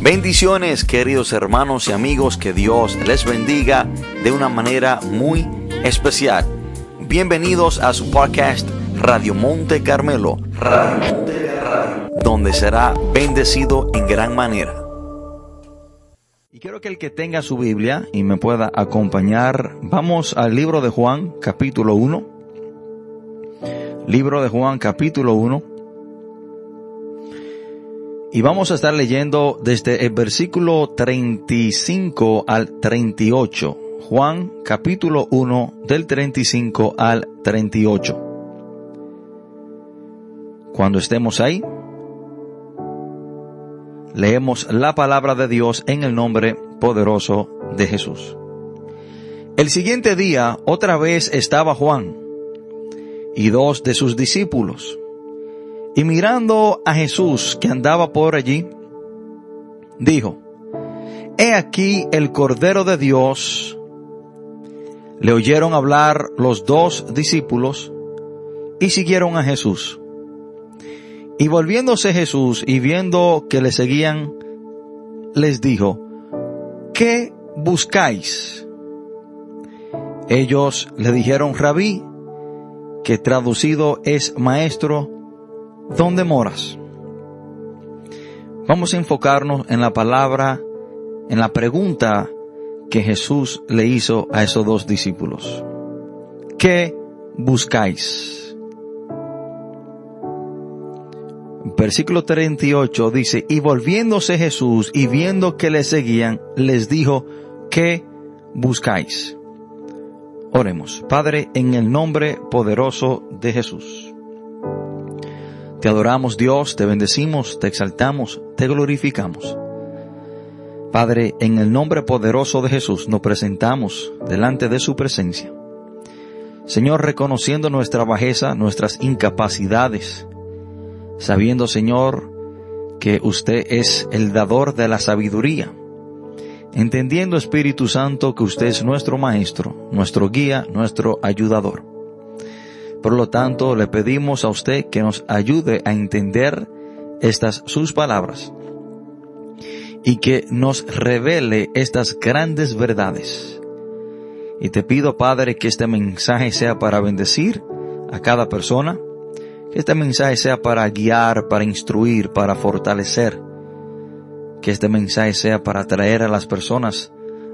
Bendiciones queridos hermanos y amigos, que Dios les bendiga de una manera muy especial. Bienvenidos a su podcast Radio Monte Carmelo, donde será bendecido en gran manera. Y quiero que el que tenga su Biblia y me pueda acompañar, vamos al libro de Juan, capítulo 1. Libro de Juan, capítulo 1. Y vamos a estar leyendo desde el versículo 35 al 38. Juan capítulo 1 del 35 al 38. Cuando estemos ahí, leemos la palabra de Dios en el nombre poderoso de Jesús. El siguiente día otra vez estaba Juan y dos de sus discípulos y mirando a Jesús que andaba por allí, dijo, He aquí el Cordero de Dios. Le oyeron hablar los dos discípulos y siguieron a Jesús. Y volviéndose Jesús y viendo que le seguían, les dijo, ¿qué buscáis? Ellos le dijeron, rabí, que traducido es maestro, ¿Dónde moras? Vamos a enfocarnos en la palabra, en la pregunta que Jesús le hizo a esos dos discípulos. ¿Qué buscáis? Versículo 38 dice, y volviéndose Jesús y viendo que le seguían, les dijo, ¿qué buscáis? Oremos, Padre, en el nombre poderoso de Jesús. Te adoramos Dios, te bendecimos, te exaltamos, te glorificamos. Padre, en el nombre poderoso de Jesús nos presentamos delante de su presencia. Señor, reconociendo nuestra bajeza, nuestras incapacidades, sabiendo, Señor, que usted es el dador de la sabiduría, entendiendo, Espíritu Santo, que usted es nuestro Maestro, nuestro guía, nuestro ayudador. Por lo tanto, le pedimos a usted que nos ayude a entender estas sus palabras y que nos revele estas grandes verdades. Y te pido, Padre, que este mensaje sea para bendecir a cada persona, que este mensaje sea para guiar, para instruir, para fortalecer, que este mensaje sea para traer a las personas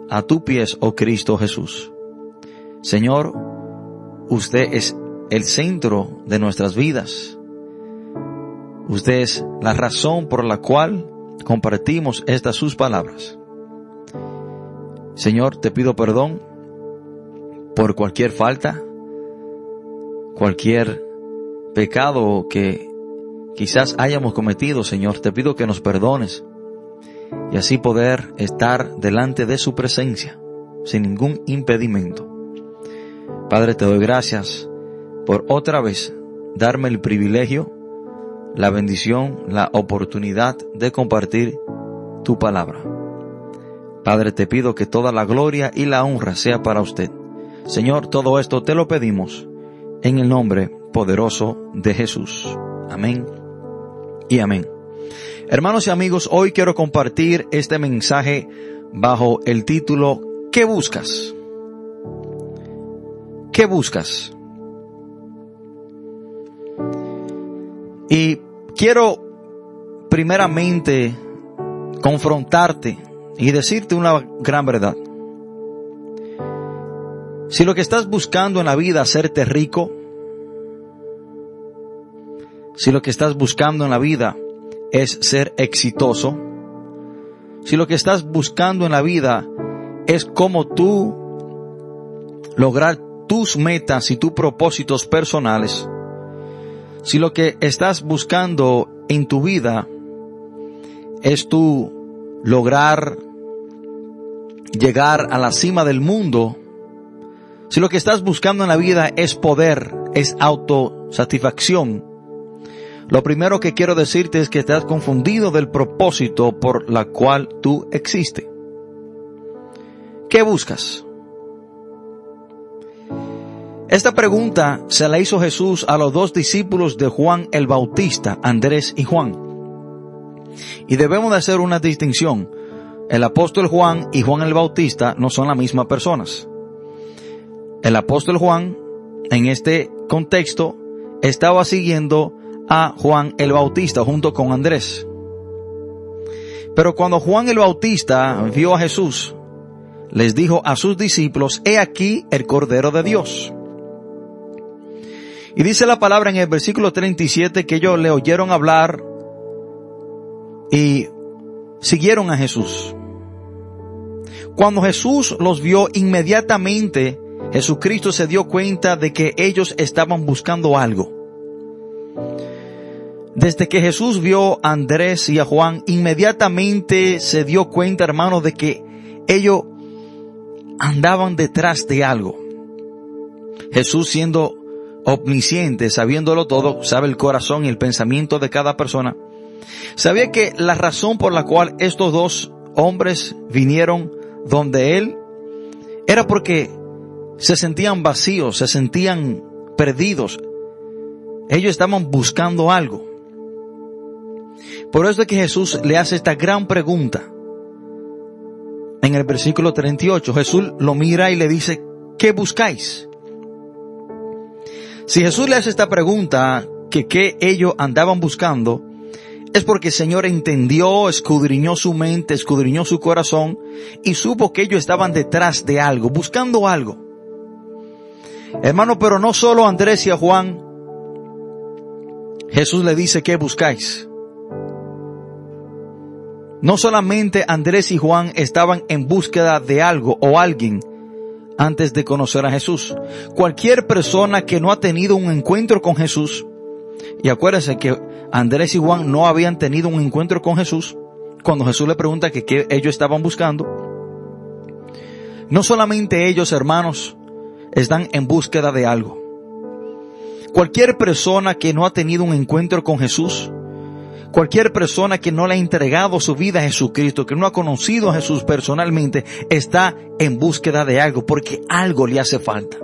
a tu pies, oh Cristo Jesús. Señor, usted es el centro de nuestras vidas. Usted es la razón por la cual compartimos estas sus palabras. Señor, te pido perdón por cualquier falta, cualquier pecado que quizás hayamos cometido, Señor. Te pido que nos perdones y así poder estar delante de su presencia sin ningún impedimento. Padre, te doy gracias por otra vez darme el privilegio, la bendición, la oportunidad de compartir tu palabra. Padre, te pido que toda la gloria y la honra sea para usted. Señor, todo esto te lo pedimos en el nombre poderoso de Jesús. Amén y amén. Hermanos y amigos, hoy quiero compartir este mensaje bajo el título ¿Qué buscas? ¿Qué buscas? Y quiero primeramente confrontarte y decirte una gran verdad. Si lo que estás buscando en la vida es hacerte rico, si lo que estás buscando en la vida es ser exitoso, si lo que estás buscando en la vida es como tú lograr tus metas y tus propósitos personales, si lo que estás buscando en tu vida es tu lograr llegar a la cima del mundo, si lo que estás buscando en la vida es poder, es autosatisfacción, lo primero que quiero decirte es que estás confundido del propósito por la cual tú existes. ¿Qué buscas? Esta pregunta se la hizo Jesús a los dos discípulos de Juan el Bautista, Andrés y Juan. Y debemos de hacer una distinción. El apóstol Juan y Juan el Bautista no son las mismas personas. El apóstol Juan, en este contexto, estaba siguiendo a Juan el Bautista junto con Andrés. Pero cuando Juan el Bautista vio a Jesús, les dijo a sus discípulos, he aquí el Cordero de Dios. Y dice la palabra en el versículo 37 que ellos le oyeron hablar y siguieron a Jesús. Cuando Jesús los vio inmediatamente, Jesucristo se dio cuenta de que ellos estaban buscando algo. Desde que Jesús vio a Andrés y a Juan, inmediatamente se dio cuenta, hermano, de que ellos andaban detrás de algo. Jesús siendo omnisciente, sabiéndolo todo, sabe el corazón y el pensamiento de cada persona. Sabía que la razón por la cual estos dos hombres vinieron donde él era porque se sentían vacíos, se sentían perdidos. Ellos estaban buscando algo. Por eso es que Jesús le hace esta gran pregunta. En el versículo 38, Jesús lo mira y le dice, ¿qué buscáis? Si Jesús le hace esta pregunta, que qué ellos andaban buscando, es porque el Señor entendió, escudriñó su mente, escudriñó su corazón y supo que ellos estaban detrás de algo, buscando algo. Hermano, pero no solo Andrés y a Juan, Jesús le dice, ¿qué buscáis? No solamente Andrés y Juan estaban en búsqueda de algo o alguien antes de conocer a Jesús. Cualquier persona que no ha tenido un encuentro con Jesús, y acuérdense que Andrés y Juan no habían tenido un encuentro con Jesús, cuando Jesús le pregunta que qué ellos estaban buscando, no solamente ellos, hermanos, están en búsqueda de algo. Cualquier persona que no ha tenido un encuentro con Jesús, Cualquier persona que no le ha entregado su vida a Jesucristo, que no ha conocido a Jesús personalmente, está en búsqueda de algo, porque algo le hace falta.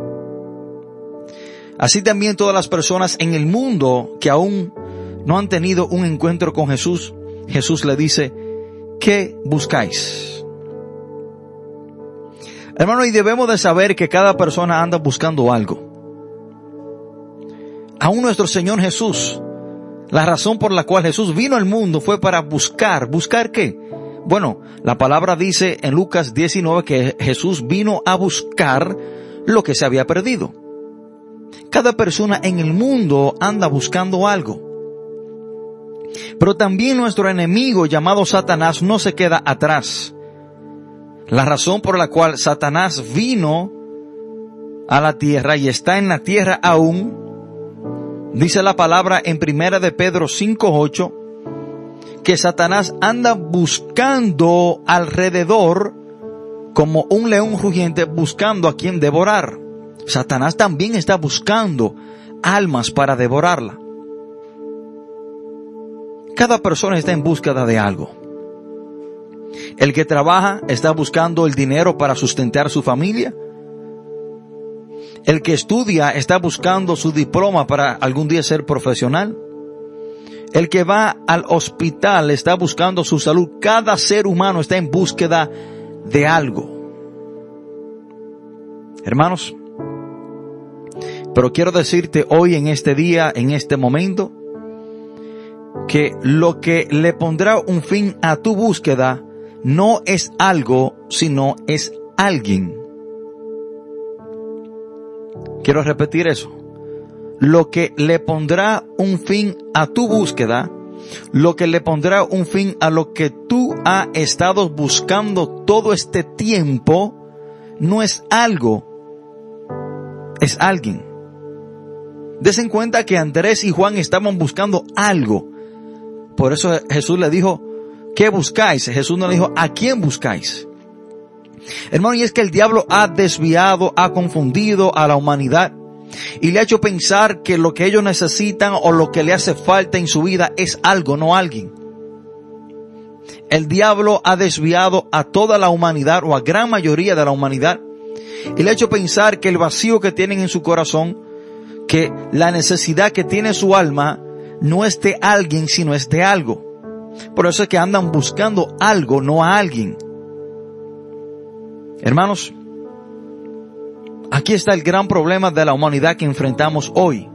Así también todas las personas en el mundo que aún no han tenido un encuentro con Jesús, Jesús le dice, ¿qué buscáis? Hermano, y debemos de saber que cada persona anda buscando algo. Aún nuestro Señor Jesús la razón por la cual Jesús vino al mundo fue para buscar. ¿Buscar qué? Bueno, la palabra dice en Lucas 19 que Jesús vino a buscar lo que se había perdido. Cada persona en el mundo anda buscando algo. Pero también nuestro enemigo llamado Satanás no se queda atrás. La razón por la cual Satanás vino a la tierra y está en la tierra aún Dice la palabra en primera de Pedro 5.8 que Satanás anda buscando alrededor como un león rugiente buscando a quien devorar. Satanás también está buscando almas para devorarla. Cada persona está en búsqueda de algo. El que trabaja está buscando el dinero para sustentar su familia. El que estudia está buscando su diploma para algún día ser profesional. El que va al hospital está buscando su salud. Cada ser humano está en búsqueda de algo. Hermanos, pero quiero decirte hoy en este día, en este momento, que lo que le pondrá un fin a tu búsqueda no es algo, sino es alguien. Quiero repetir eso. Lo que le pondrá un fin a tu búsqueda, lo que le pondrá un fin a lo que tú has estado buscando todo este tiempo, no es algo, es alguien. Desen cuenta que Andrés y Juan estaban buscando algo. Por eso Jesús le dijo, ¿qué buscáis? Jesús no le dijo, ¿a quién buscáis? Hermano, y es que el diablo ha desviado, ha confundido a la humanidad y le ha hecho pensar que lo que ellos necesitan o lo que le hace falta en su vida es algo, no alguien. El diablo ha desviado a toda la humanidad o a gran mayoría de la humanidad y le ha hecho pensar que el vacío que tienen en su corazón, que la necesidad que tiene su alma, no es de alguien, sino es de algo. Por eso es que andan buscando algo, no a alguien. Hermanos, aquí está el gran problema de la humanidad que enfrentamos hoy.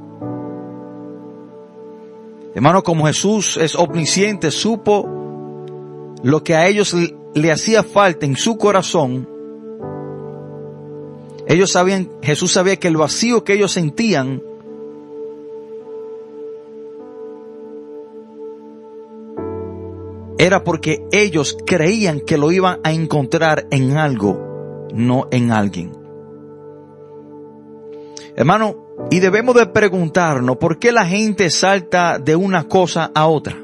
Hermano, como Jesús es omnisciente, supo lo que a ellos le hacía falta en su corazón. Ellos sabían, Jesús sabía que el vacío que ellos sentían era porque ellos creían que lo iban a encontrar en algo, no en alguien. Hermano, y debemos de preguntarnos por qué la gente salta de una cosa a otra.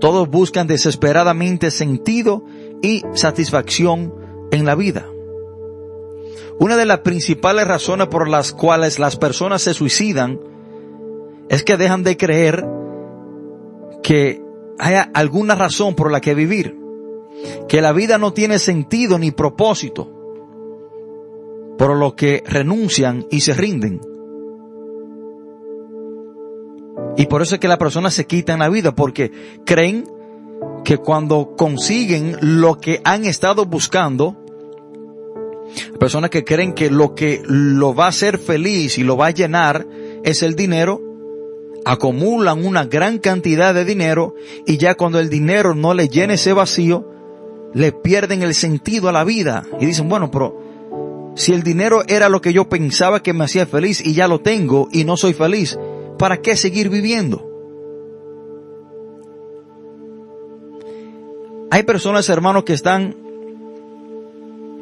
Todos buscan desesperadamente sentido y satisfacción en la vida. Una de las principales razones por las cuales las personas se suicidan es que dejan de creer que haya alguna razón por la que vivir, que la vida no tiene sentido ni propósito, por lo que renuncian y se rinden. Y por eso es que las personas se quitan la vida, porque creen que cuando consiguen lo que han estado buscando, personas que creen que lo que lo va a hacer feliz y lo va a llenar es el dinero, acumulan una gran cantidad de dinero y ya cuando el dinero no le llene ese vacío, le pierden el sentido a la vida y dicen, bueno, pero si el dinero era lo que yo pensaba que me hacía feliz y ya lo tengo y no soy feliz, ¿para qué seguir viviendo? Hay personas, hermanos, que están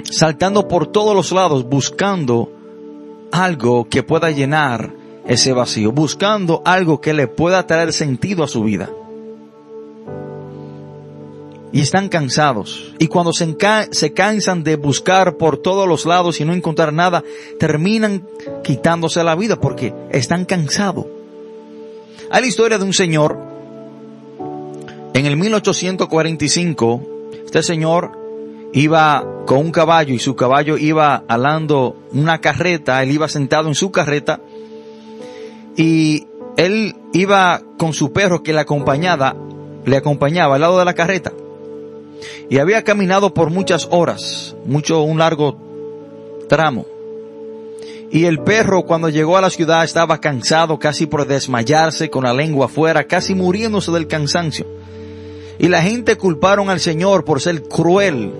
saltando por todos los lados buscando algo que pueda llenar ese vacío, buscando algo que le pueda traer sentido a su vida. Y están cansados. Y cuando se, se, cansan de buscar por todos los lados y no encontrar nada, terminan quitándose la vida porque están cansados. Hay la historia de un señor. En el 1845, este señor iba con un caballo y su caballo iba alando una carreta, él iba sentado en su carreta y él iba con su perro que le acompañaba, le acompañaba al lado de la carreta. Y había caminado por muchas horas, mucho, un largo tramo. Y el perro cuando llegó a la ciudad estaba cansado casi por desmayarse con la lengua afuera, casi muriéndose del cansancio. Y la gente culparon al Señor por ser cruel.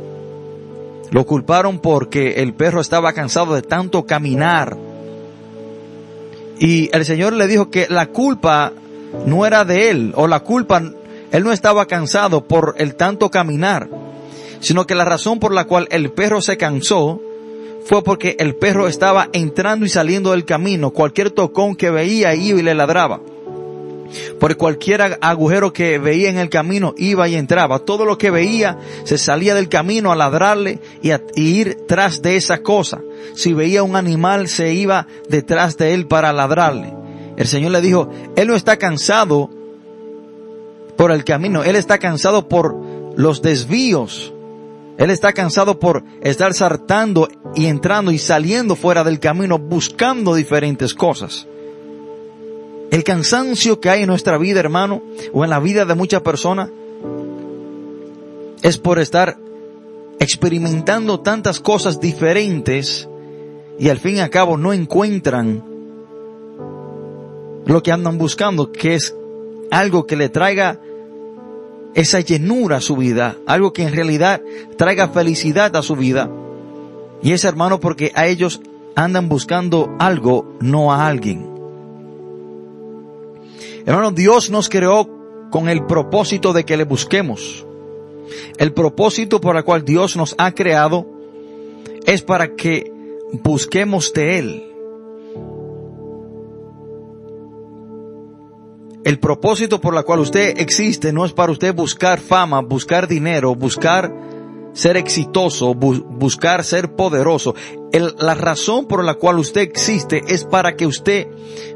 Lo culparon porque el perro estaba cansado de tanto caminar y el Señor le dijo que la culpa no era de él, o la culpa, él no estaba cansado por el tanto caminar, sino que la razón por la cual el perro se cansó fue porque el perro estaba entrando y saliendo del camino, cualquier tocón que veía iba y le ladraba. Por cualquier agujero que veía en el camino iba y entraba. Todo lo que veía se salía del camino a ladrarle y a ir tras de esa cosa. Si veía un animal se iba detrás de él para ladrarle. El Señor le dijo, Él no está cansado por el camino, Él está cansado por los desvíos. Él está cansado por estar saltando y entrando y saliendo fuera del camino buscando diferentes cosas. El cansancio que hay en nuestra vida, hermano, o en la vida de muchas personas, es por estar experimentando tantas cosas diferentes y al fin y al cabo no encuentran lo que andan buscando, que es algo que le traiga esa llenura a su vida, algo que en realidad traiga felicidad a su vida. Y es hermano porque a ellos andan buscando algo, no a alguien. Hermano, Dios nos creó con el propósito de que le busquemos. El propósito por el cual Dios nos ha creado es para que busquemos de Él. El propósito por el cual usted existe no es para usted buscar fama, buscar dinero, buscar ser exitoso, buscar ser poderoso. la razón por la cual usted existe es para que usted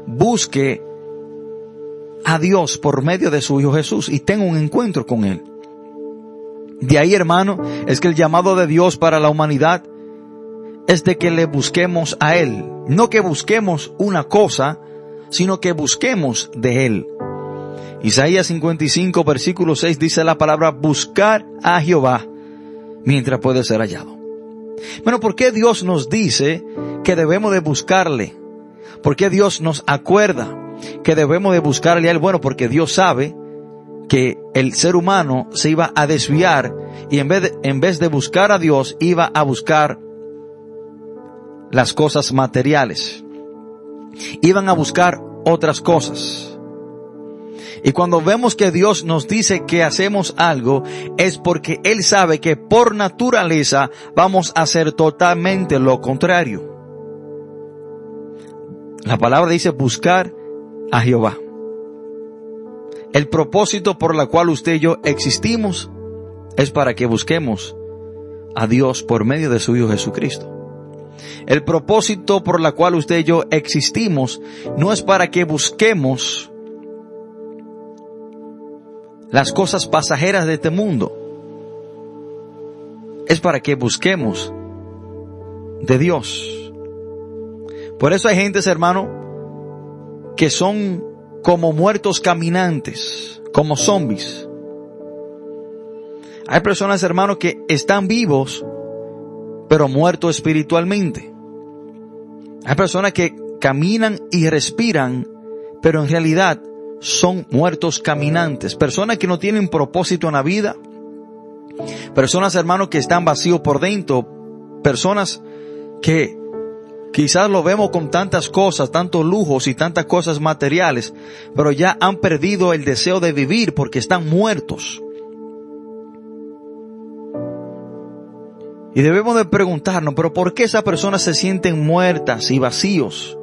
busque a Dios por medio de su Hijo Jesús y tengo un encuentro con Él. De ahí, hermano, es que el llamado de Dios para la humanidad es de que le busquemos a Él. No que busquemos una cosa, sino que busquemos de Él. Isaías 55, versículo 6 dice la palabra buscar a Jehová mientras puede ser hallado. Bueno, ¿por qué Dios nos dice que debemos de buscarle? ¿Por qué Dios nos acuerda que debemos de buscarle a Él? Bueno, porque Dios sabe que el ser humano se iba a desviar y en vez de, en vez de buscar a Dios iba a buscar las cosas materiales. Iban a buscar otras cosas. Y cuando vemos que Dios nos dice que hacemos algo, es porque Él sabe que por naturaleza vamos a hacer totalmente lo contrario. La palabra dice buscar a Jehová. El propósito por la cual usted y yo existimos es para que busquemos a Dios por medio de su Hijo Jesucristo. El propósito por la cual usted y yo existimos no es para que busquemos las cosas pasajeras de este mundo. Es para que busquemos de Dios. Por eso hay gentes, hermano, que son como muertos caminantes, como zombies. Hay personas, hermano, que están vivos, pero muertos espiritualmente. Hay personas que caminan y respiran, pero en realidad son muertos caminantes, personas que no tienen propósito en la vida, personas hermanos que están vacíos por dentro, personas que quizás lo vemos con tantas cosas, tantos lujos y tantas cosas materiales, pero ya han perdido el deseo de vivir porque están muertos. Y debemos de preguntarnos, pero ¿por qué esas personas se sienten muertas y vacíos?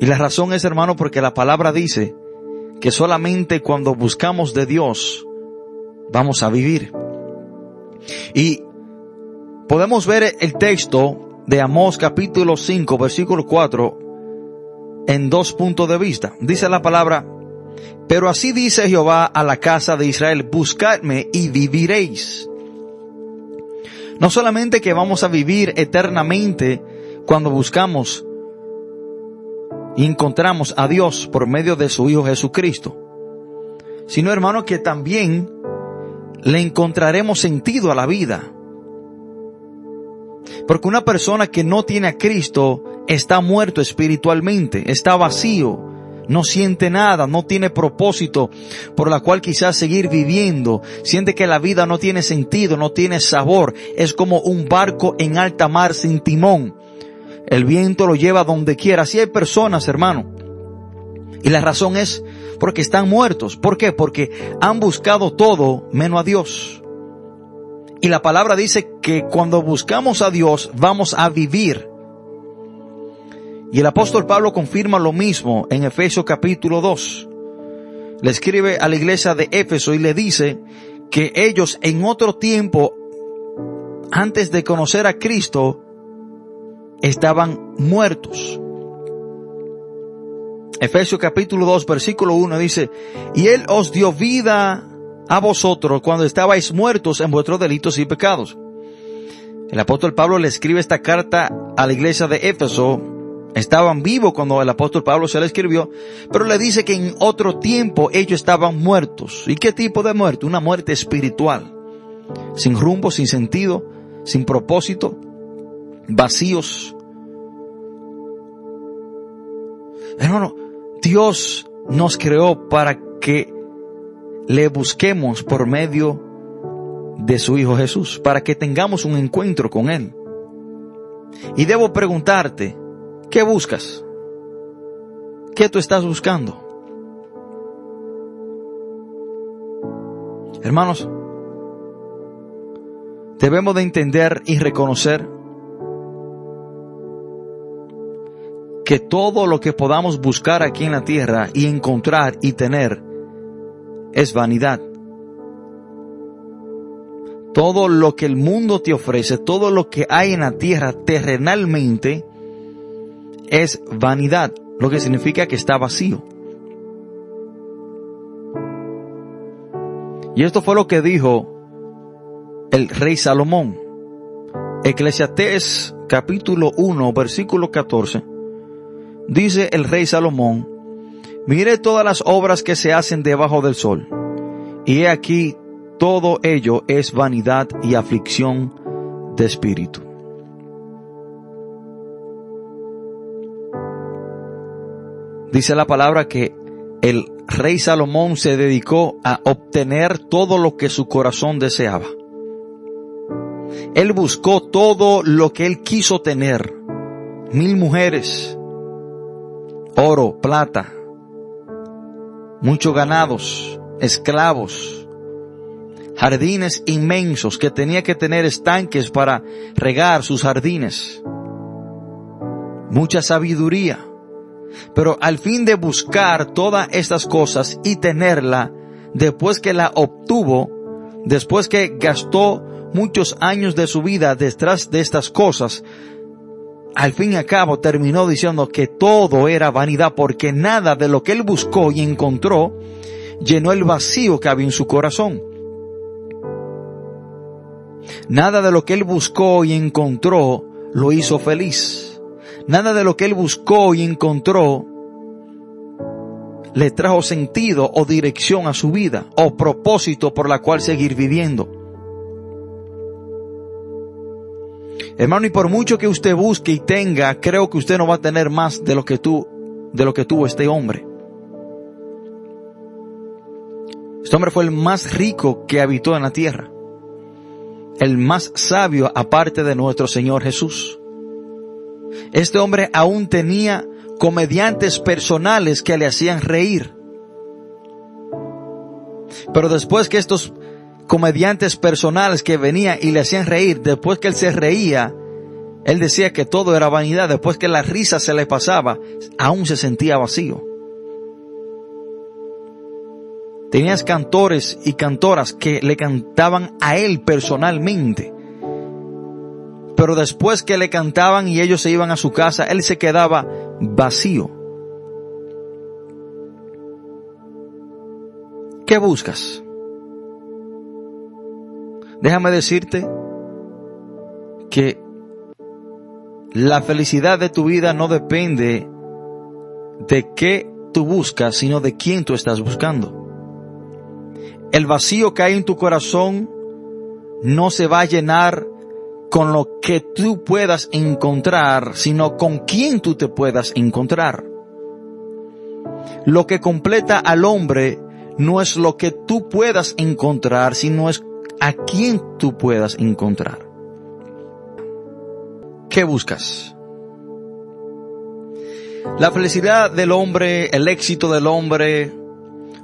Y la razón es, hermano, porque la palabra dice que solamente cuando buscamos de Dios vamos a vivir. Y podemos ver el texto de Amós capítulo 5 versículo 4 en dos puntos de vista. Dice la palabra, pero así dice Jehová a la casa de Israel, buscadme y viviréis. No solamente que vamos a vivir eternamente cuando buscamos y encontramos a Dios por medio de su Hijo Jesucristo, sino hermano que también le encontraremos sentido a la vida. Porque una persona que no tiene a Cristo está muerto espiritualmente, está vacío, no siente nada, no tiene propósito por la cual quizás seguir viviendo, siente que la vida no tiene sentido, no tiene sabor, es como un barco en alta mar sin timón. El viento lo lleva donde quiera. Así hay personas, hermano. Y la razón es porque están muertos. ¿Por qué? Porque han buscado todo menos a Dios. Y la palabra dice que cuando buscamos a Dios vamos a vivir. Y el apóstol Pablo confirma lo mismo en Efesios capítulo 2. Le escribe a la iglesia de Éfeso y le dice que ellos en otro tiempo, antes de conocer a Cristo, estaban muertos. Efesios capítulo 2 versículo 1 dice, y Él os dio vida a vosotros cuando estabais muertos en vuestros delitos y pecados. El apóstol Pablo le escribe esta carta a la iglesia de Éfeso. Estaban vivos cuando el apóstol Pablo se la escribió, pero le dice que en otro tiempo ellos estaban muertos. ¿Y qué tipo de muerte? Una muerte espiritual. Sin rumbo, sin sentido, sin propósito, vacíos. Hermano, Dios nos creó para que le busquemos por medio de su Hijo Jesús, para que tengamos un encuentro con Él. Y debo preguntarte, ¿qué buscas? ¿Qué tú estás buscando? Hermanos, debemos de entender y reconocer que todo lo que podamos buscar aquí en la tierra y encontrar y tener es vanidad. Todo lo que el mundo te ofrece, todo lo que hay en la tierra terrenalmente es vanidad, lo que significa que está vacío. Y esto fue lo que dijo el rey Salomón. Eclesiastés capítulo 1 versículo 14 dice el rey Salomón, mire todas las obras que se hacen debajo del sol, y he aquí todo ello es vanidad y aflicción de espíritu. Dice la palabra que el rey Salomón se dedicó a obtener todo lo que su corazón deseaba. Él buscó todo lo que él quiso tener. Mil mujeres, oro, plata, muchos ganados, esclavos, jardines inmensos que tenía que tener estanques para regar sus jardines, mucha sabiduría. Pero al fin de buscar todas estas cosas y tenerla, después que la obtuvo, después que gastó muchos años de su vida detrás de estas cosas, al fin y al cabo terminó diciendo que todo era vanidad porque nada de lo que él buscó y encontró llenó el vacío que había en su corazón. Nada de lo que él buscó y encontró lo hizo feliz. Nada de lo que él buscó y encontró le trajo sentido o dirección a su vida o propósito por la cual seguir viviendo. Hermano, y por mucho que usted busque y tenga, creo que usted no va a tener más de lo que tú, de lo que tuvo este hombre. Este hombre fue el más rico que habitó en la tierra. El más sabio aparte de nuestro Señor Jesús. Este hombre aún tenía comediantes personales que le hacían reír. Pero después que estos comediantes personales que venían y le hacían reír. Después que él se reía, él decía que todo era vanidad. Después que la risa se le pasaba, aún se sentía vacío. Tenías cantores y cantoras que le cantaban a él personalmente. Pero después que le cantaban y ellos se iban a su casa, él se quedaba vacío. ¿Qué buscas? Déjame decirte que la felicidad de tu vida no depende de qué tú buscas, sino de quién tú estás buscando. El vacío que hay en tu corazón no se va a llenar con lo que tú puedas encontrar, sino con quién tú te puedas encontrar. Lo que completa al hombre no es lo que tú puedas encontrar, sino es a quien tú puedas encontrar. ¿Qué buscas? La felicidad del hombre, el éxito del hombre,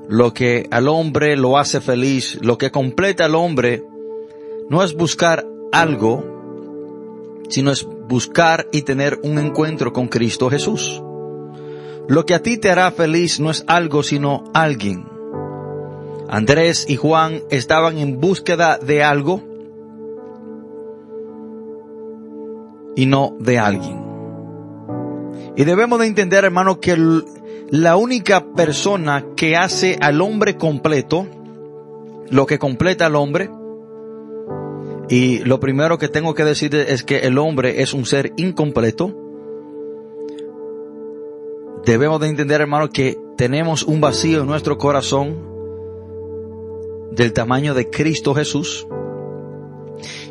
lo que al hombre lo hace feliz, lo que completa al hombre, no es buscar algo, sino es buscar y tener un encuentro con Cristo Jesús. Lo que a ti te hará feliz no es algo, sino alguien. Andrés y Juan estaban en búsqueda de algo y no de alguien. Y debemos de entender, hermano, que la única persona que hace al hombre completo, lo que completa al hombre, y lo primero que tengo que decir es que el hombre es un ser incompleto, debemos de entender, hermano, que tenemos un vacío en nuestro corazón del tamaño de Cristo Jesús.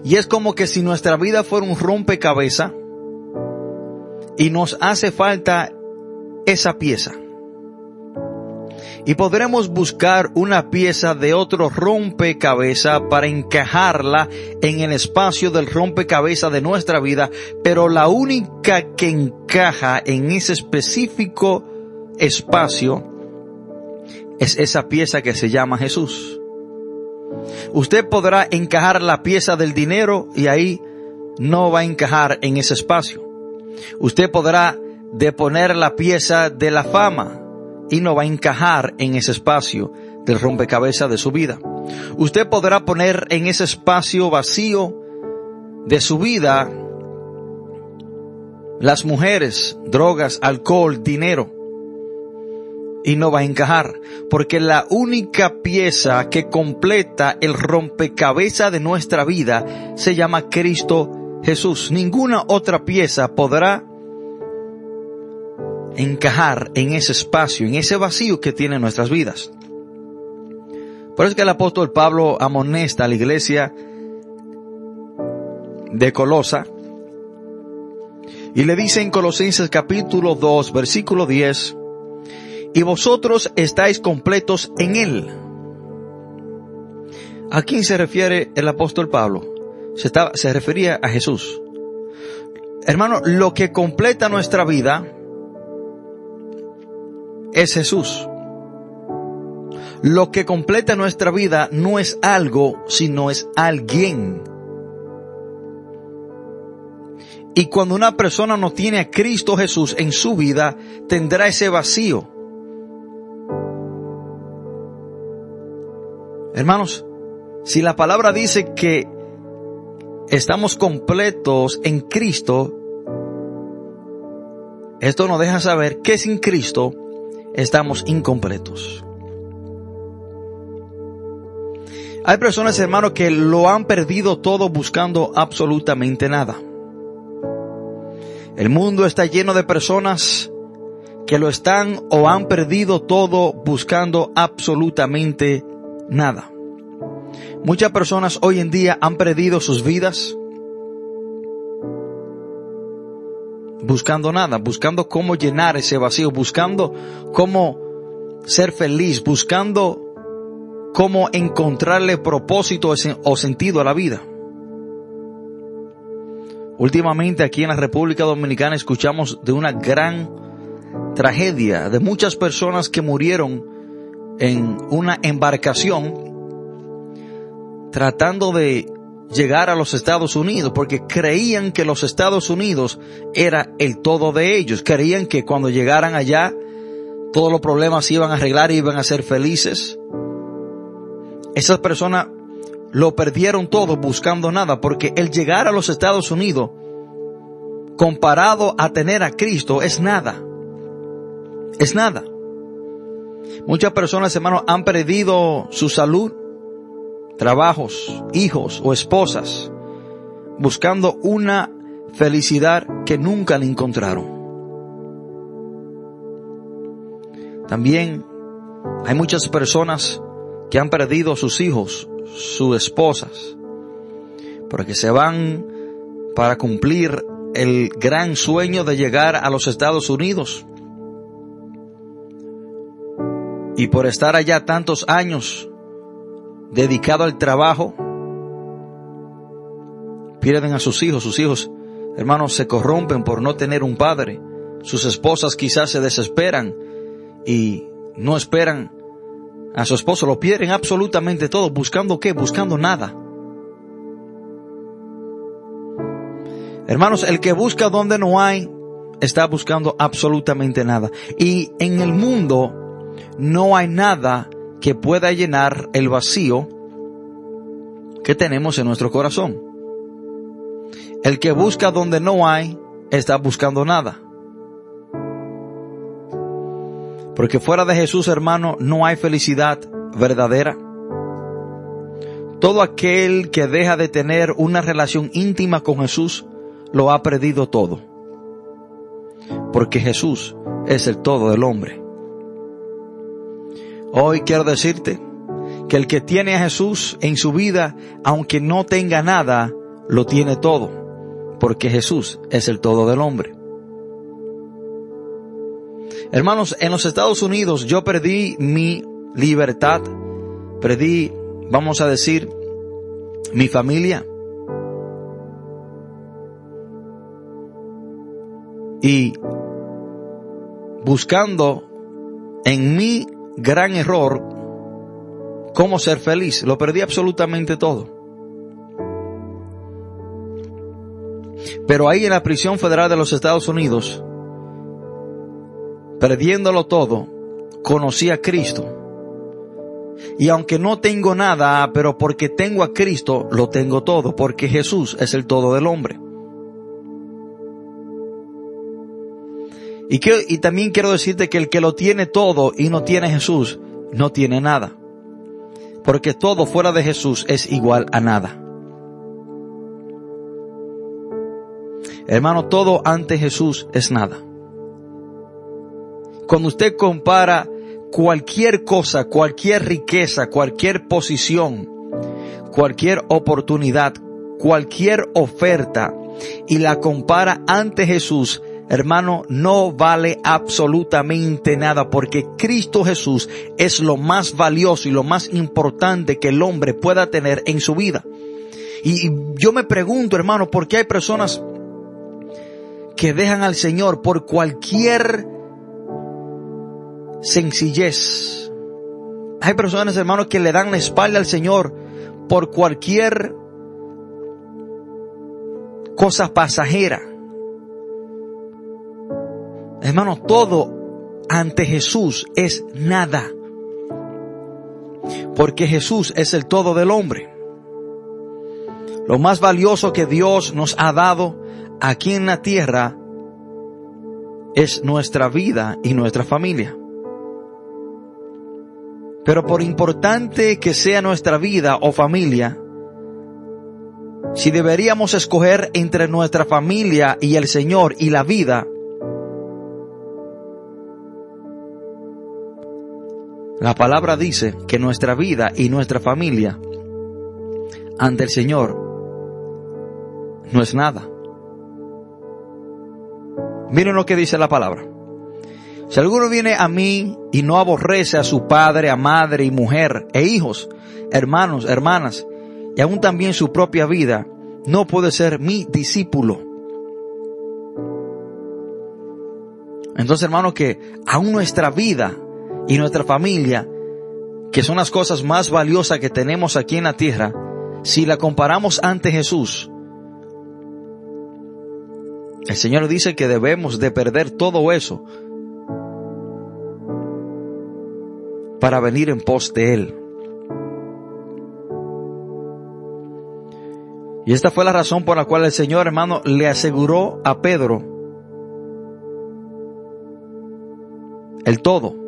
Y es como que si nuestra vida fuera un rompecabezas y nos hace falta esa pieza. Y podremos buscar una pieza de otro rompecabezas para encajarla en el espacio del rompecabezas de nuestra vida, pero la única que encaja en ese específico espacio es esa pieza que se llama Jesús. Usted podrá encajar la pieza del dinero y ahí no va a encajar en ese espacio. Usted podrá deponer la pieza de la fama y no va a encajar en ese espacio del rompecabezas de su vida. Usted podrá poner en ese espacio vacío de su vida las mujeres, drogas, alcohol, dinero y no va a encajar, porque la única pieza que completa el rompecabezas de nuestra vida se llama Cristo Jesús. Ninguna otra pieza podrá encajar en ese espacio, en ese vacío que tienen nuestras vidas. Por eso es que el apóstol Pablo amonesta a la iglesia de Colosa y le dice en Colosenses capítulo 2 versículo 10, y vosotros estáis completos en él. ¿A quién se refiere el apóstol Pablo? Se, refería a Jesús. Hermano, lo que completa nuestra vida es Jesús. Lo que completa nuestra vida no es algo, sino es alguien. Y cuando una persona no tiene a Cristo Jesús en su vida, tendrá ese vacío. Hermanos, si la palabra dice que estamos completos en Cristo, esto nos deja saber que sin Cristo estamos incompletos. Hay personas, hermanos, que lo han perdido todo buscando absolutamente nada. El mundo está lleno de personas que lo están o han perdido todo buscando absolutamente nada. Muchas personas hoy en día han perdido sus vidas buscando nada, buscando cómo llenar ese vacío, buscando cómo ser feliz, buscando cómo encontrarle propósito o sentido a la vida. Últimamente aquí en la República Dominicana escuchamos de una gran tragedia de muchas personas que murieron en una embarcación tratando de llegar a los Estados Unidos porque creían que los Estados Unidos era el todo de ellos. Creían que cuando llegaran allá todos los problemas se iban a arreglar y iban a ser felices. Esas personas lo perdieron todo buscando nada porque el llegar a los Estados Unidos comparado a tener a Cristo es nada. Es nada. Muchas personas, hermanos, han perdido su salud, trabajos, hijos o esposas, buscando una felicidad que nunca le encontraron. También hay muchas personas que han perdido sus hijos, sus esposas, porque se van para cumplir el gran sueño de llegar a los Estados Unidos. Y por estar allá tantos años, dedicado al trabajo, pierden a sus hijos, sus hijos, hermanos, se corrompen por no tener un padre, sus esposas quizás se desesperan y no esperan a su esposo, lo pierden absolutamente todo, buscando qué, buscando nada. Hermanos, el que busca donde no hay, está buscando absolutamente nada. Y en el mundo no hay nada que pueda llenar el vacío que tenemos en nuestro corazón. El que busca donde no hay, está buscando nada. Porque fuera de Jesús, hermano, no hay felicidad verdadera. Todo aquel que deja de tener una relación íntima con Jesús, lo ha perdido todo. Porque Jesús es el todo del hombre. Hoy quiero decirte que el que tiene a Jesús en su vida, aunque no tenga nada, lo tiene todo, porque Jesús es el todo del hombre. Hermanos, en los Estados Unidos yo perdí mi libertad, perdí, vamos a decir, mi familia. Y buscando en mí gran error cómo ser feliz. Lo perdí absolutamente todo. Pero ahí en la prisión federal de los Estados Unidos, perdiéndolo todo, conocí a Cristo. Y aunque no tengo nada, pero porque tengo a Cristo, lo tengo todo, porque Jesús es el todo del hombre. Y, que, y también quiero decirte que el que lo tiene todo y no tiene Jesús, no tiene nada. Porque todo fuera de Jesús es igual a nada. Hermano, todo ante Jesús es nada. Cuando usted compara cualquier cosa, cualquier riqueza, cualquier posición, cualquier oportunidad, cualquier oferta y la compara ante Jesús, hermano, no vale absolutamente nada porque Cristo Jesús es lo más valioso y lo más importante que el hombre pueda tener en su vida. Y yo me pregunto, hermano, ¿por qué hay personas que dejan al Señor por cualquier sencillez? Hay personas, hermano, que le dan la espalda al Señor por cualquier cosa pasajera. Hermano, todo ante Jesús es nada. Porque Jesús es el todo del hombre. Lo más valioso que Dios nos ha dado aquí en la tierra es nuestra vida y nuestra familia. Pero por importante que sea nuestra vida o familia, si deberíamos escoger entre nuestra familia y el Señor y la vida, La palabra dice que nuestra vida y nuestra familia ante el Señor no es nada. Miren lo que dice la palabra. Si alguno viene a mí y no aborrece a su padre, a madre y mujer e hijos, hermanos, hermanas, y aún también su propia vida, no puede ser mi discípulo. Entonces, hermano, que aún nuestra vida y nuestra familia, que son las cosas más valiosas que tenemos aquí en la tierra, si la comparamos ante Jesús, el Señor dice que debemos de perder todo eso para venir en pos de Él. Y esta fue la razón por la cual el Señor, hermano, le aseguró a Pedro el todo.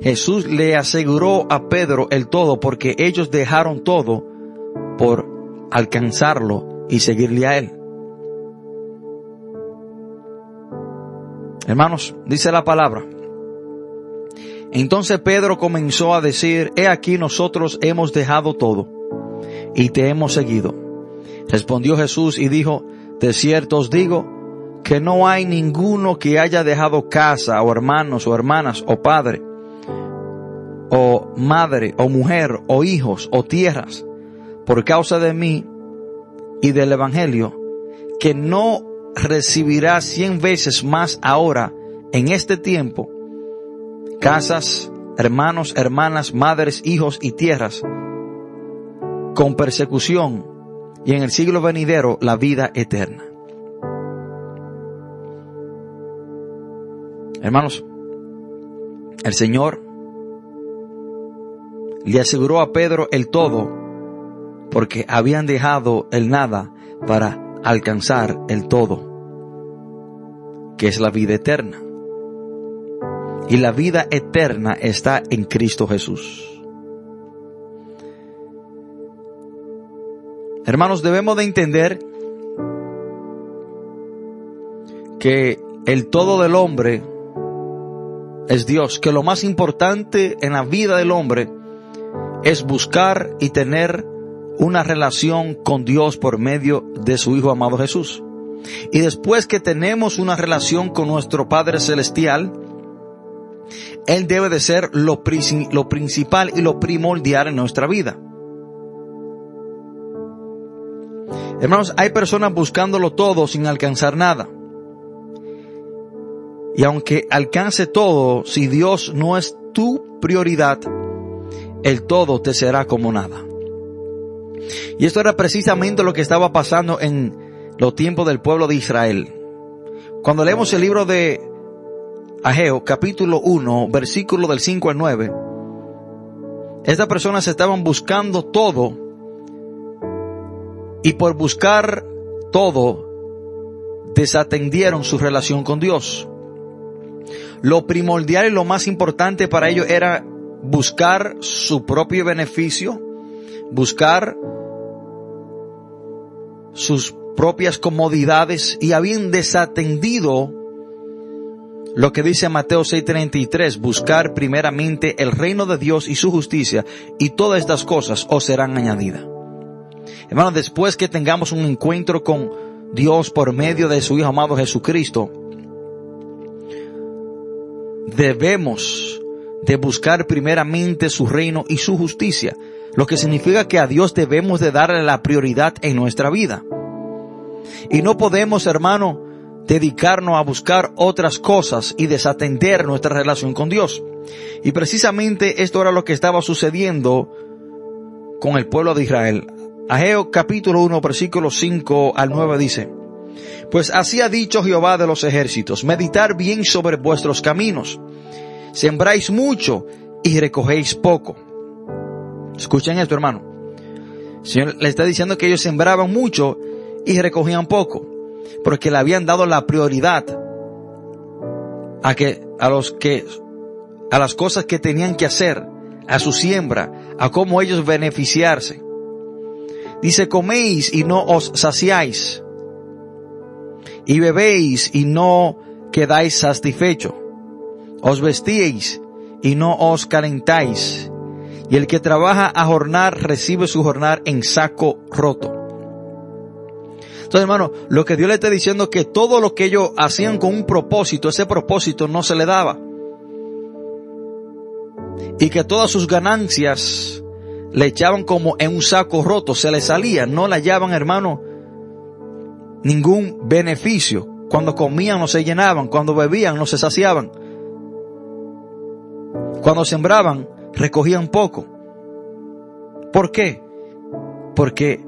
Jesús le aseguró a Pedro el todo porque ellos dejaron todo por alcanzarlo y seguirle a él. Hermanos, dice la palabra. Entonces Pedro comenzó a decir, he aquí nosotros hemos dejado todo y te hemos seguido. Respondió Jesús y dijo, de cierto os digo que no hay ninguno que haya dejado casa o hermanos o hermanas o padre o madre o mujer o hijos o tierras por causa de mí y del Evangelio, que no recibirá cien veces más ahora en este tiempo casas, hermanos, hermanas, madres, hijos y tierras con persecución y en el siglo venidero la vida eterna. Hermanos, el Señor le aseguró a Pedro el todo porque habían dejado el nada para alcanzar el todo, que es la vida eterna. Y la vida eterna está en Cristo Jesús. Hermanos, debemos de entender que el todo del hombre es Dios, que lo más importante en la vida del hombre es buscar y tener una relación con Dios por medio de su Hijo amado Jesús. Y después que tenemos una relación con nuestro Padre Celestial, Él debe de ser lo, principal y lo primordial en nuestra vida. Hermanos, hay personas buscándolo todo sin alcanzar nada. Y aunque alcance todo, si Dios no es tu prioridad, el todo te será como nada. Y esto era precisamente lo que estaba pasando en los tiempos del pueblo de Israel. Cuando leemos el libro de Ageo, capítulo 1, versículo del 5 al 9, estas personas estaban buscando todo y por buscar todo, desatendieron su relación con Dios. Lo primordial y lo más importante para ellos era buscar su propio beneficio, buscar sus propias comodidades y habían desatendido lo que dice Mateo 6:33, buscar primeramente el reino de Dios y su justicia, y todas estas cosas os serán añadidas. Hermano, después que tengamos un encuentro con Dios por medio de su Hijo amado Jesucristo, debemos de buscar primeramente su reino y su justicia, lo que significa que a Dios debemos de darle la prioridad en nuestra vida. Y no podemos, hermano, dedicarnos a buscar otras cosas y desatender nuestra relación con Dios. Y precisamente esto era lo que estaba sucediendo con el pueblo de Israel. Ageo capítulo 1 versículo 5 al 9 dice, Pues así ha dicho Jehová de los ejércitos, meditar bien sobre vuestros caminos. Sembráis mucho y recogéis poco. Escuchen esto hermano. El Señor le está diciendo que ellos sembraban mucho y recogían poco, porque le habían dado la prioridad a que, a los que, a las cosas que tenían que hacer, a su siembra, a cómo ellos beneficiarse. Dice, coméis y no os saciáis, y bebéis y no quedáis satisfecho. Os vestíais y no os calentáis, y el que trabaja a jornar recibe su jornar en saco roto. Entonces, hermano, lo que Dios le está diciendo es que todo lo que ellos hacían con un propósito, ese propósito no se le daba. Y que todas sus ganancias le echaban como en un saco roto, se le salía, no le hallaban, hermano, ningún beneficio. Cuando comían no se llenaban, cuando bebían no se saciaban. Cuando sembraban, recogían poco. ¿Por qué? Porque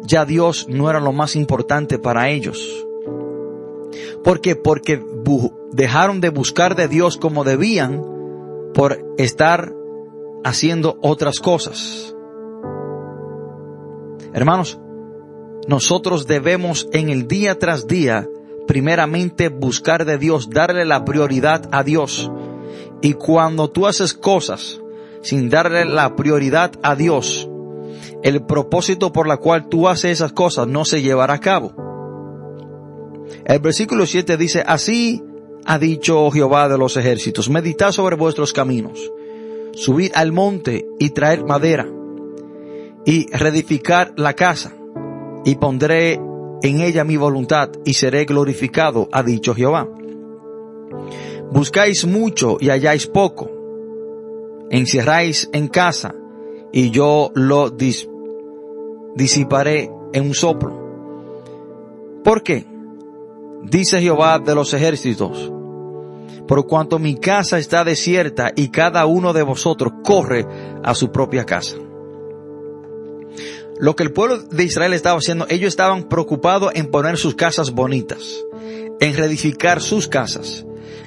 ya Dios no era lo más importante para ellos. ¿Por qué? Porque dejaron de buscar de Dios como debían por estar haciendo otras cosas. Hermanos, nosotros debemos en el día tras día primeramente buscar de Dios, darle la prioridad a Dios. Y cuando tú haces cosas sin darle la prioridad a Dios, el propósito por la cual tú haces esas cosas no se llevará a cabo. El versículo 7 dice, así ha dicho Jehová de los ejércitos, meditad sobre vuestros caminos subir al monte y traer madera y reedificar la casa y pondré en ella mi voluntad y seré glorificado, ha dicho Jehová. Buscáis mucho y halláis poco. Encierráis en casa y yo lo disiparé en un soplo. ¿Por qué? Dice Jehová de los ejércitos, por cuanto mi casa está desierta y cada uno de vosotros corre a su propia casa. Lo que el pueblo de Israel estaba haciendo, ellos estaban preocupados en poner sus casas bonitas, en reedificar sus casas,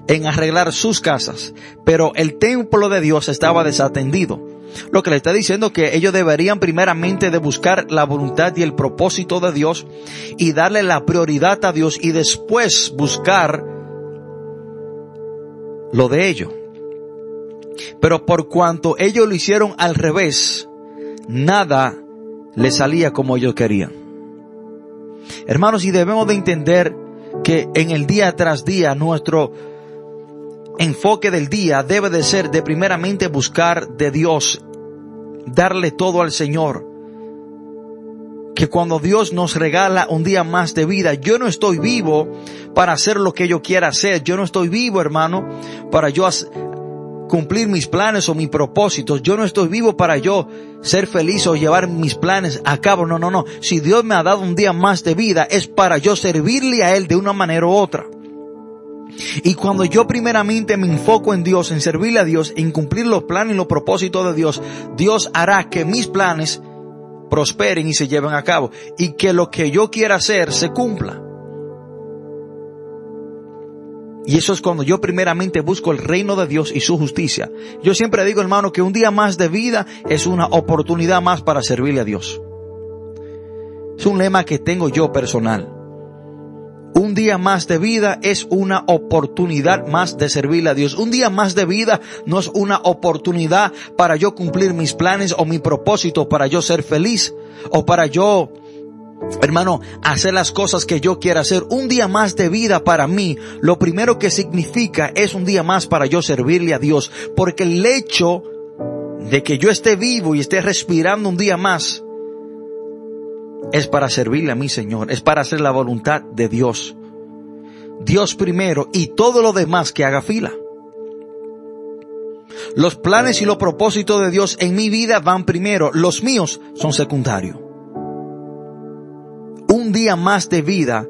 en arreglar sus casas, pero el templo de Dios estaba desatendido. Lo que le está diciendo que ellos deberían primeramente de buscar la voluntad y el propósito de Dios y darle la prioridad a Dios y después buscar lo de ellos. Pero por cuanto ellos lo hicieron al revés, nada les salía como ellos querían. Hermanos, y debemos de entender que en el día tras día nuestro enfoque del día debe de ser de primeramente buscar de Dios, darle todo al Señor. Que cuando Dios nos regala un día más de vida, yo no estoy vivo para hacer lo que yo quiera hacer. Yo no estoy vivo, hermano, para yo cumplir mis planes o mis propósitos. Yo no estoy vivo para yo ser feliz o llevar mis planes a cabo. No, no, no. Si Dios me ha dado un día más de vida es para yo servirle a Él de una manera u otra. Y cuando yo primeramente me enfoco en Dios, en servirle a Dios, en cumplir los planes y los propósitos de Dios, Dios hará que mis planes prosperen y se lleven a cabo. Y que lo que yo quiera hacer se cumpla. Y eso es cuando yo primeramente busco el reino de Dios y su justicia. Yo siempre digo, hermano, que un día más de vida es una oportunidad más para servirle a Dios. Es un lema que tengo yo personal. Un día más de vida es una oportunidad más de servirle a Dios. Un día más de vida no es una oportunidad para yo cumplir mis planes o mi propósito, para yo ser feliz o para yo Hermano, hacer las cosas que yo quiera hacer. Un día más de vida para mí, lo primero que significa es un día más para yo servirle a Dios. Porque el hecho de que yo esté vivo y esté respirando un día más, es para servirle a mi Señor, es para hacer la voluntad de Dios. Dios primero y todo lo demás que haga fila. Los planes y los propósitos de Dios en mi vida van primero, los míos son secundarios. Un día más de vida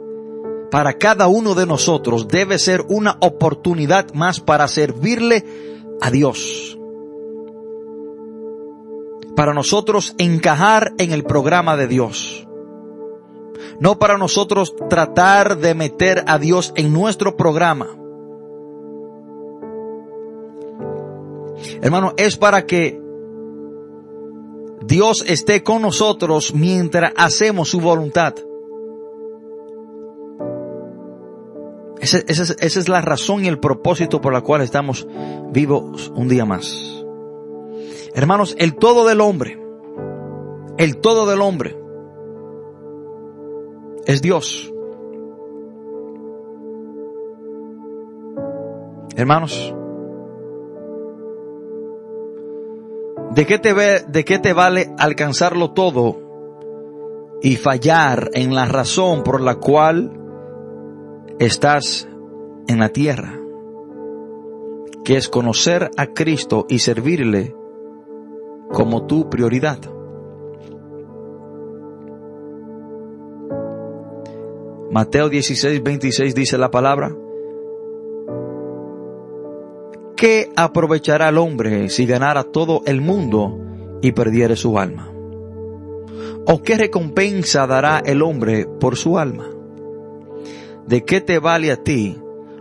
para cada uno de nosotros debe ser una oportunidad más para servirle a Dios. Para nosotros encajar en el programa de Dios. No para nosotros tratar de meter a Dios en nuestro programa. Hermano, es para que Dios esté con nosotros mientras hacemos su voluntad. Esa, es la razón y el propósito por la cual estamos vivos un día más. Hermanos, el todo del hombre, el todo del hombre es Dios. Hermanos, ¿de qué, te ve, ¿de qué te vale alcanzarlo todo y fallar en la razón por la cual estás en la tierra? Que es conocer a Cristo y servirle como tu prioridad. Mateo 16, 26 dice la palabra. ¿Qué aprovechará el hombre si ganara todo el mundo y perdiere su alma? ¿O qué recompensa dará el hombre por su alma? ¿De qué te vale a ti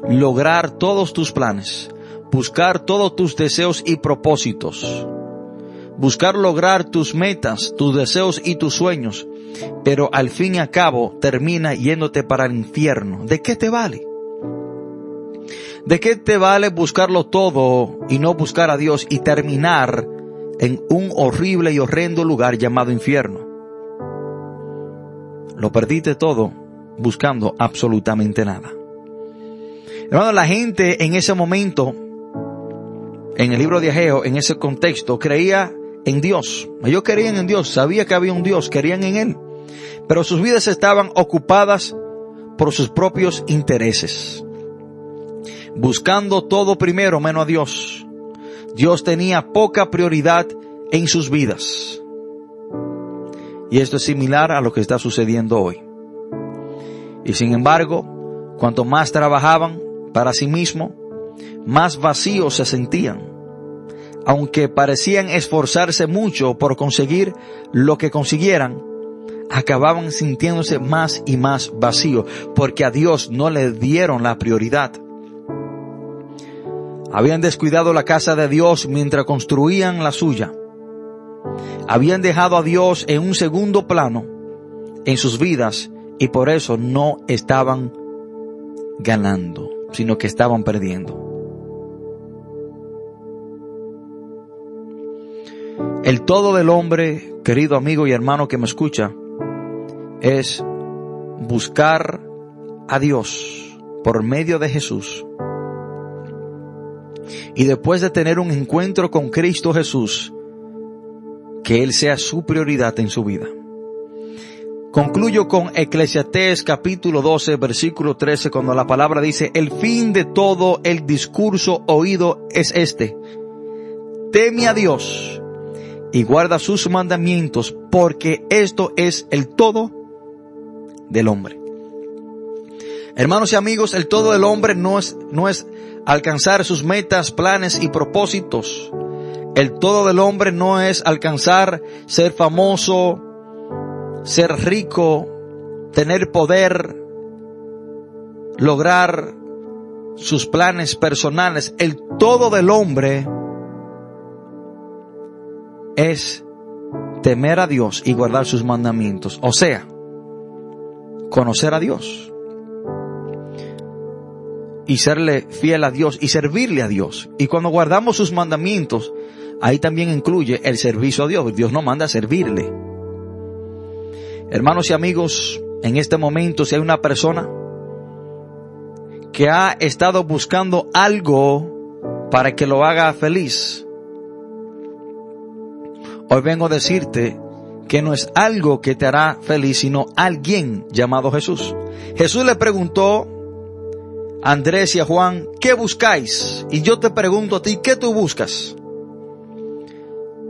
lograr todos tus planes, buscar todos tus deseos y propósitos, buscar lograr tus metas, tus deseos y tus sueños, pero al fin y al cabo termina yéndote para el infierno. ¿De qué te vale? ¿De qué te vale buscarlo todo y no buscar a Dios y terminar en un horrible y horrendo lugar llamado infierno? Lo perdiste todo buscando absolutamente nada. Hermano, la gente en ese momento, en el libro de Ageo, en ese contexto, creía en Dios. Ellos querían en Dios, sabía que había un Dios, querían en Él. Pero sus vidas estaban ocupadas por sus propios intereses. Buscando todo primero menos a Dios. Dios tenía poca prioridad en sus vidas. Y esto es similar a lo que está sucediendo hoy. Y sin embargo, cuanto más trabajaban para sí mismos, más vacíos se sentían aunque parecían esforzarse mucho por conseguir lo que consiguieran, acababan sintiéndose más y más vacíos, porque a Dios no le dieron la prioridad. Habían descuidado la casa de Dios mientras construían la suya. Habían dejado a Dios en un segundo plano en sus vidas y por eso no estaban ganando, sino que estaban perdiendo. El todo del hombre, querido amigo y hermano que me escucha, es buscar a Dios por medio de Jesús. Y después de tener un encuentro con Cristo Jesús, que Él sea su prioridad en su vida. Concluyo con Eclesiastés capítulo 12 versículo 13 cuando la palabra dice, el fin de todo el discurso oído es este. Teme a Dios y guarda sus mandamientos, porque esto es el todo del hombre. Hermanos y amigos, el todo del hombre no es, no es alcanzar sus metas, planes y propósitos. El todo del hombre no es alcanzar ser famoso, ser rico, tener poder, lograr sus planes personales. El todo del hombre es temer a Dios y guardar sus mandamientos. O sea, conocer a Dios. Y serle fiel a Dios y servirle a Dios. Y cuando guardamos sus mandamientos, ahí también incluye el servicio a Dios. Dios nos manda a servirle. Hermanos y amigos, en este momento si hay una persona que ha estado buscando algo para que lo haga feliz, hoy vengo a decirte que no es algo que te hará feliz, sino alguien llamado Jesús. Jesús le preguntó a Andrés y a Juan, ¿qué buscáis? Y yo te pregunto a ti, ¿qué tú buscas?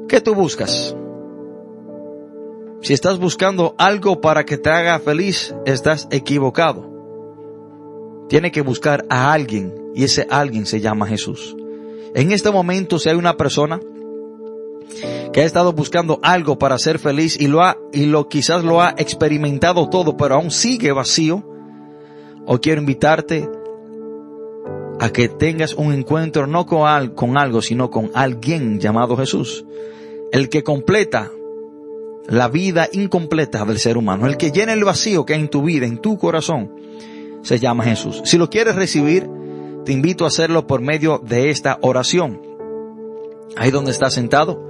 ¿Qué tú buscas? Si estás buscando algo para que te haga feliz, estás equivocado. Tiene que buscar a alguien y ese alguien se llama Jesús. En este momento, si hay una persona que ha estado buscando algo para ser feliz y lo ha, y lo quizás lo ha experimentado todo, pero aún sigue vacío, o quiero invitarte a que tengas un encuentro no con, con algo, sino con alguien llamado Jesús. El que completa la vida incompleta del ser humano, el que llena el vacío que hay en tu vida, en tu corazón, se llama Jesús. Si lo quieres recibir, te invito a hacerlo por medio de esta oración. Ahí donde estás sentado,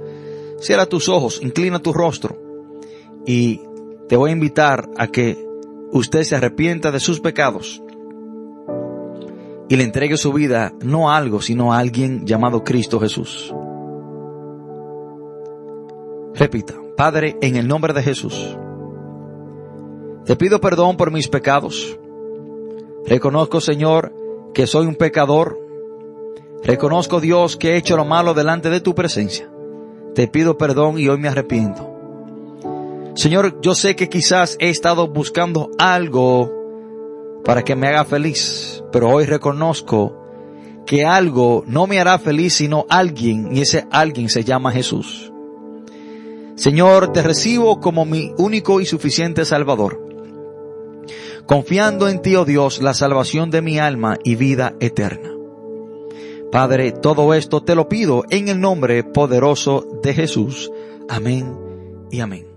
Cierra tus ojos, inclina tu rostro y te voy a invitar a que usted se arrepienta de sus pecados y le entregue su vida no a algo, sino a alguien llamado Cristo Jesús. Repita, Padre, en el nombre de Jesús, te pido perdón por mis pecados. Reconozco, Señor, que soy un pecador. Reconozco, Dios, que he hecho lo malo delante de tu presencia te pido perdón y hoy me arrepiento. Señor, yo sé que quizás he estado buscando algo para que me haga feliz, pero hoy reconozco que algo no me hará feliz sino alguien y ese alguien se llama Jesús. Señor, te recibo como mi único y suficiente Salvador, confiando en ti, oh Dios, la salvación de mi alma y vida eterna. Padre, todo esto te lo pido en el nombre poderoso de Jesús. Amén y amén.